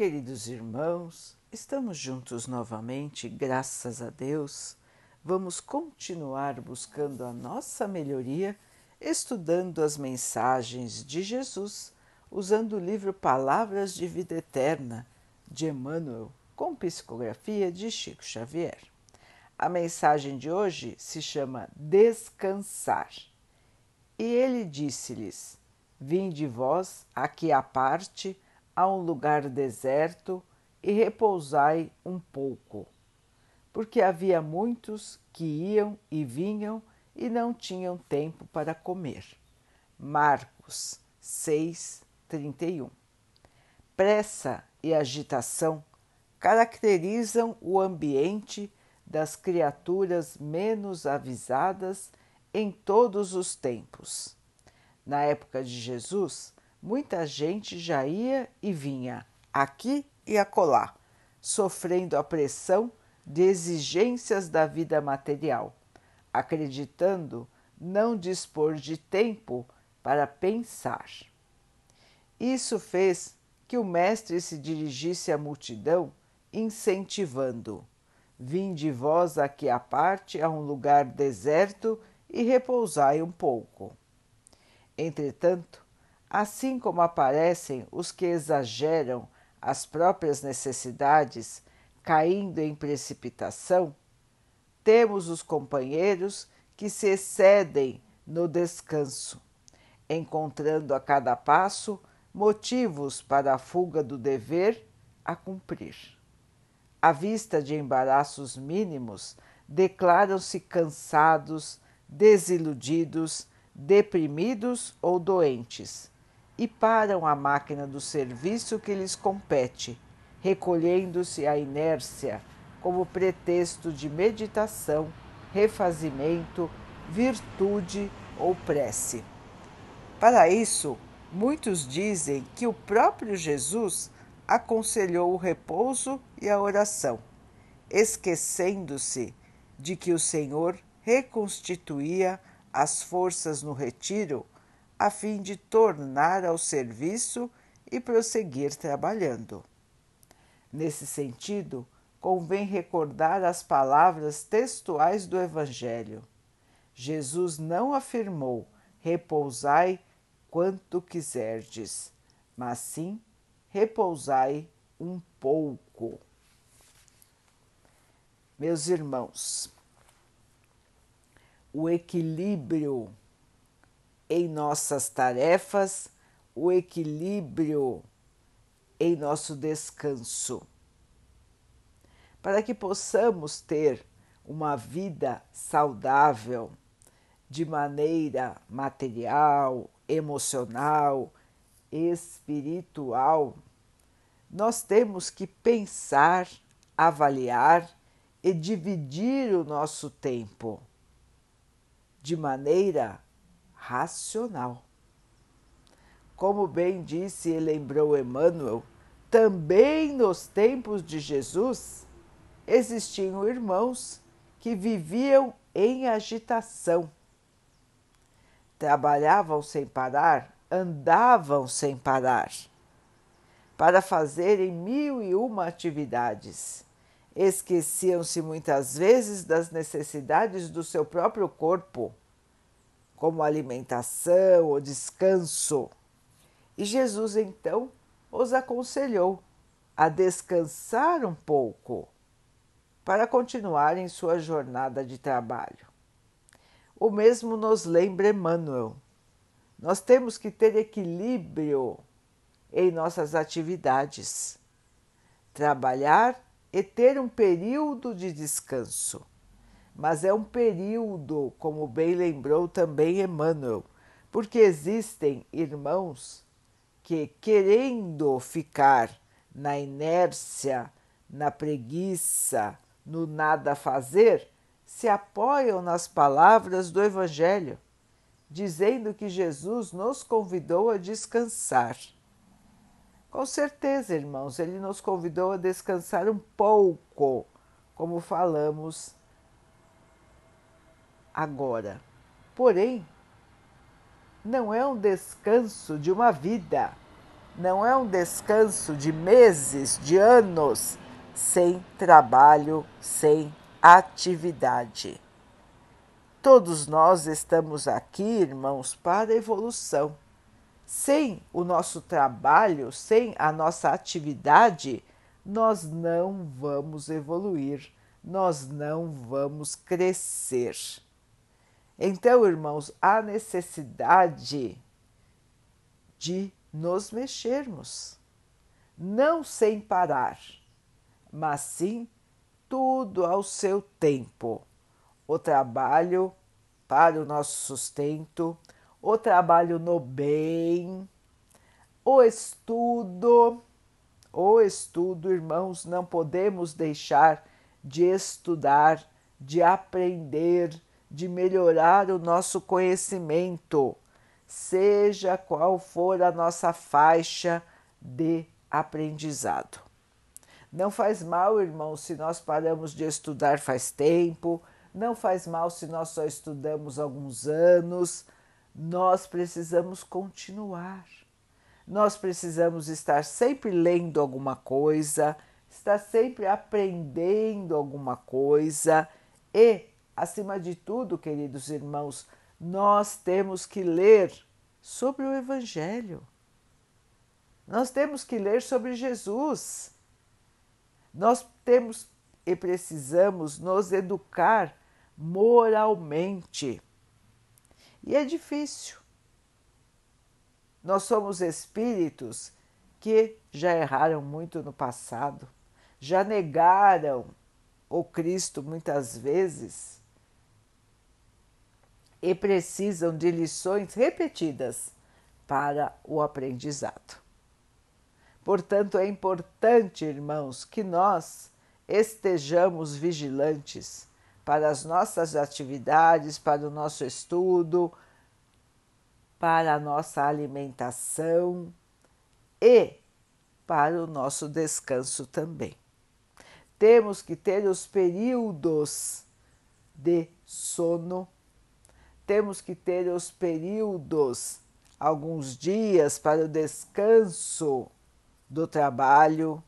Queridos irmãos, estamos juntos novamente, graças a Deus. Vamos continuar buscando a nossa melhoria, estudando as mensagens de Jesus, usando o livro Palavras de Vida Eterna de Emmanuel, com psicografia de Chico Xavier. A mensagem de hoje se chama Descansar. E ele disse-lhes: Vinde vós aqui à parte a um lugar deserto e repousai um pouco, porque havia muitos que iam e vinham e não tinham tempo para comer. Marcos 6, 31. Pressa e agitação caracterizam o ambiente das criaturas menos avisadas em todos os tempos. Na época de Jesus, muita gente já ia e vinha, aqui e acolá, sofrendo a pressão de exigências da vida material, acreditando não dispor de tempo para pensar. Isso fez que o Mestre se dirigisse à multidão, incentivando: Vinde vós aqui à parte a um lugar deserto e repousai um pouco. Entretanto, Assim como aparecem os que exageram as próprias necessidades, caindo em precipitação, temos os companheiros que se excedem no descanso, encontrando a cada passo motivos para a fuga do dever a cumprir. À vista de embaraços mínimos, declaram-se cansados, desiludidos, deprimidos ou doentes e param a máquina do serviço que lhes compete, recolhendo-se à inércia como pretexto de meditação, refazimento, virtude ou prece. Para isso, muitos dizem que o próprio Jesus aconselhou o repouso e a oração, esquecendo-se de que o Senhor reconstituía as forças no retiro a fim de tornar ao serviço e prosseguir trabalhando. Nesse sentido, convém recordar as palavras textuais do Evangelho. Jesus não afirmou: repousai quanto quiserdes, mas sim repousai um pouco. Meus irmãos, o equilíbrio em nossas tarefas, o equilíbrio em nosso descanso. Para que possamos ter uma vida saudável de maneira material, emocional, espiritual, nós temos que pensar, avaliar e dividir o nosso tempo de maneira racional. Como bem disse e lembrou Emmanuel, também nos tempos de Jesus existiam irmãos que viviam em agitação. Trabalhavam sem parar, andavam sem parar, para fazerem mil e uma atividades. Esqueciam-se muitas vezes das necessidades do seu próprio corpo como alimentação ou descanso. E Jesus então os aconselhou a descansar um pouco para continuarem sua jornada de trabalho. O mesmo nos lembra Emmanuel. Nós temos que ter equilíbrio em nossas atividades, trabalhar e ter um período de descanso mas é um período, como bem lembrou também Emmanuel, porque existem irmãos que, querendo ficar na inércia, na preguiça, no nada fazer, se apoiam nas palavras do Evangelho, dizendo que Jesus nos convidou a descansar. Com certeza, irmãos, ele nos convidou a descansar um pouco, como falamos agora. Porém, não é um descanso de uma vida, não é um descanso de meses, de anos, sem trabalho, sem atividade. Todos nós estamos aqui, irmãos, para evolução. Sem o nosso trabalho, sem a nossa atividade, nós não vamos evoluir, nós não vamos crescer. Então, irmãos, há necessidade de nos mexermos, não sem parar, mas sim tudo ao seu tempo. O trabalho para o nosso sustento, o trabalho no bem, o estudo. O estudo, irmãos, não podemos deixar de estudar, de aprender, de melhorar o nosso conhecimento seja qual for a nossa faixa de aprendizado. Não faz mal, irmão, se nós paramos de estudar faz tempo, não faz mal se nós só estudamos alguns anos, nós precisamos continuar. Nós precisamos estar sempre lendo alguma coisa, estar sempre aprendendo alguma coisa e, acima de tudo, queridos irmãos, nós temos que ler sobre o Evangelho. Nós temos que ler sobre Jesus. Nós temos e precisamos nos educar moralmente. E é difícil. Nós somos espíritos que já erraram muito no passado, já negaram o Cristo muitas vezes e precisam de lições repetidas para o aprendizado. Portanto, é importante, irmãos, que nós estejamos vigilantes para as nossas atividades, para o nosso estudo, para a nossa alimentação e para o nosso descanso também. Temos que ter os períodos de sono temos que ter os períodos, alguns dias para o descanso do trabalho.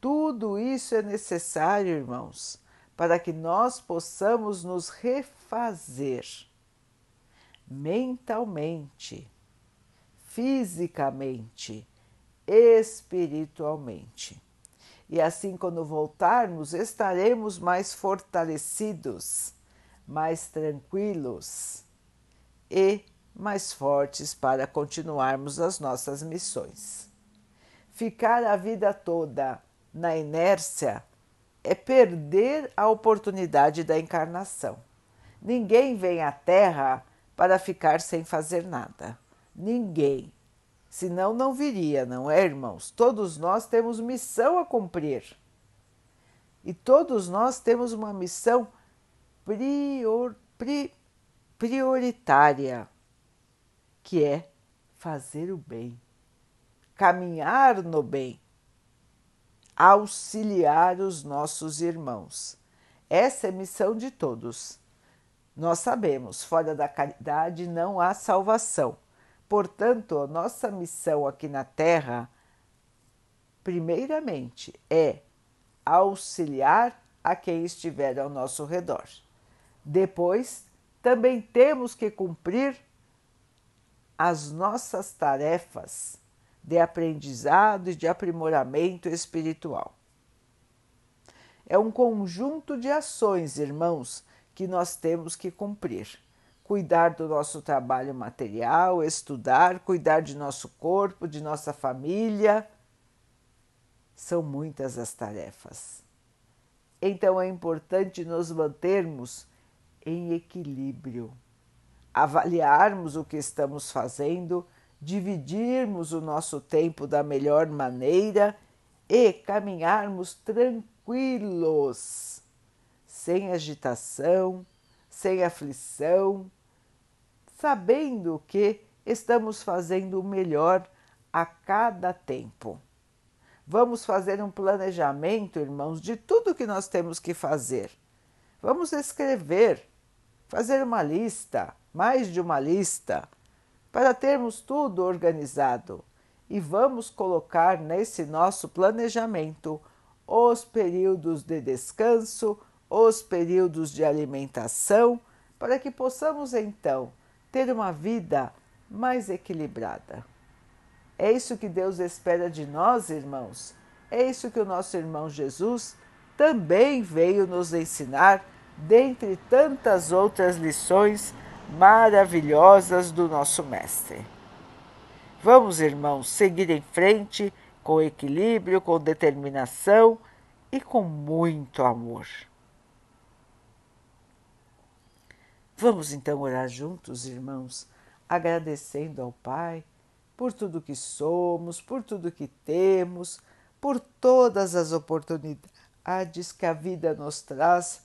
Tudo isso é necessário, irmãos, para que nós possamos nos refazer mentalmente, fisicamente, espiritualmente. E assim, quando voltarmos, estaremos mais fortalecidos mais tranquilos e mais fortes para continuarmos as nossas missões. Ficar a vida toda na inércia é perder a oportunidade da encarnação. Ninguém vem à Terra para ficar sem fazer nada. Ninguém. Senão não viria, não é, irmãos? Todos nós temos missão a cumprir. E todos nós temos uma missão prior, pri, prioritária, que é fazer o bem, caminhar no bem, auxiliar os nossos irmãos. Essa é missão de todos. Nós sabemos, fora da caridade não há salvação. Portanto, a nossa missão aqui na Terra, primeiramente, é auxiliar a quem estiver ao nosso redor. Depois, também temos que cumprir as nossas tarefas de aprendizado e de aprimoramento espiritual. É um conjunto de ações, irmãos, que nós temos que cumprir. Cuidar do nosso trabalho material, estudar, cuidar de nosso corpo, de nossa família. São muitas as tarefas. Então é importante nos mantermos em equilíbrio, avaliarmos o que estamos fazendo, dividirmos o nosso tempo da melhor maneira e caminharmos tranquilos, sem agitação, sem aflição, sabendo que estamos fazendo o melhor a cada tempo. Vamos fazer um planejamento, irmãos, de tudo que nós temos que fazer. Vamos escrever fazer uma lista, mais de uma lista, para termos tudo organizado e vamos colocar nesse nosso planejamento os períodos de descanso, os períodos de alimentação, para que possamos então ter uma vida mais equilibrada. É isso que Deus espera de nós, irmãos. É isso que o nosso irmão Jesus também veio nos ensinar, dentre tantas outras lições maravilhosas do nosso Mestre. Vamos, irmãos, seguir em frente com equilíbrio, com determinação e com muito amor. Vamos então orar juntos, irmãos, agradecendo ao Pai por tudo que somos, por tudo que temos, por todas as oportunidades que a vida nos traz